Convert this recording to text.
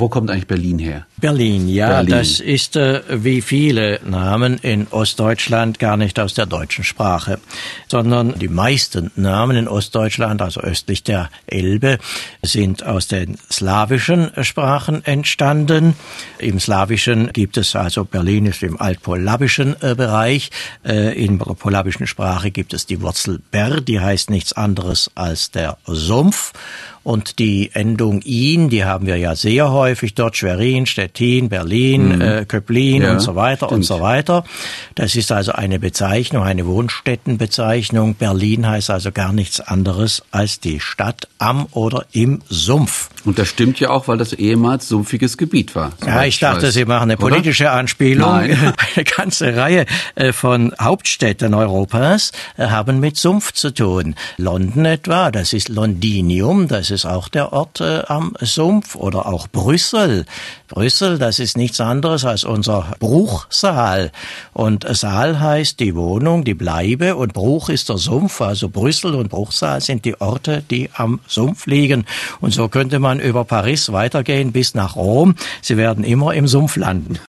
Wo kommt eigentlich Berlin her? Berlin, ja, Berlin. das ist äh, wie viele Namen in Ostdeutschland gar nicht aus der deutschen Sprache, sondern die meisten Namen in Ostdeutschland, also östlich der Elbe, sind aus den slawischen Sprachen entstanden. Im Slawischen gibt es also Berlin ist im altpolabischen äh, Bereich. Äh, in der polabischen Sprache gibt es die Wurzel ber, die heißt nichts anderes als der Sumpf. Und die Endung in, die haben wir ja sehr häufig dort, Schwerin, Stettin, Berlin, mhm. äh, Köplin ja, und so weiter stimmt. und so weiter. Das ist also eine Bezeichnung, eine Wohnstättenbezeichnung. Berlin heißt also gar nichts anderes als die Stadt am oder im Sumpf. Und das stimmt ja auch, weil das ehemals sumpfiges Gebiet war. Ja, ich dachte, weiß. Sie machen eine politische oder? Anspielung. Nein. Eine ganze Reihe äh, von Hauptstädten Europas äh, haben mit Sumpf zu tun. London etwa, das ist Londinium, das ist auch der Ort äh, am Sumpf oder auch Brüssel. Brüssel, das ist nichts anderes als unser Bruchsaal. Und Saal heißt die Wohnung, die Bleibe und Bruch ist der Sumpf. Also Brüssel und Bruchsaal sind die Orte, die am Sumpf liegen. Und so könnte man über Paris weitergehen bis nach Rom. Sie werden immer im Sumpf landen.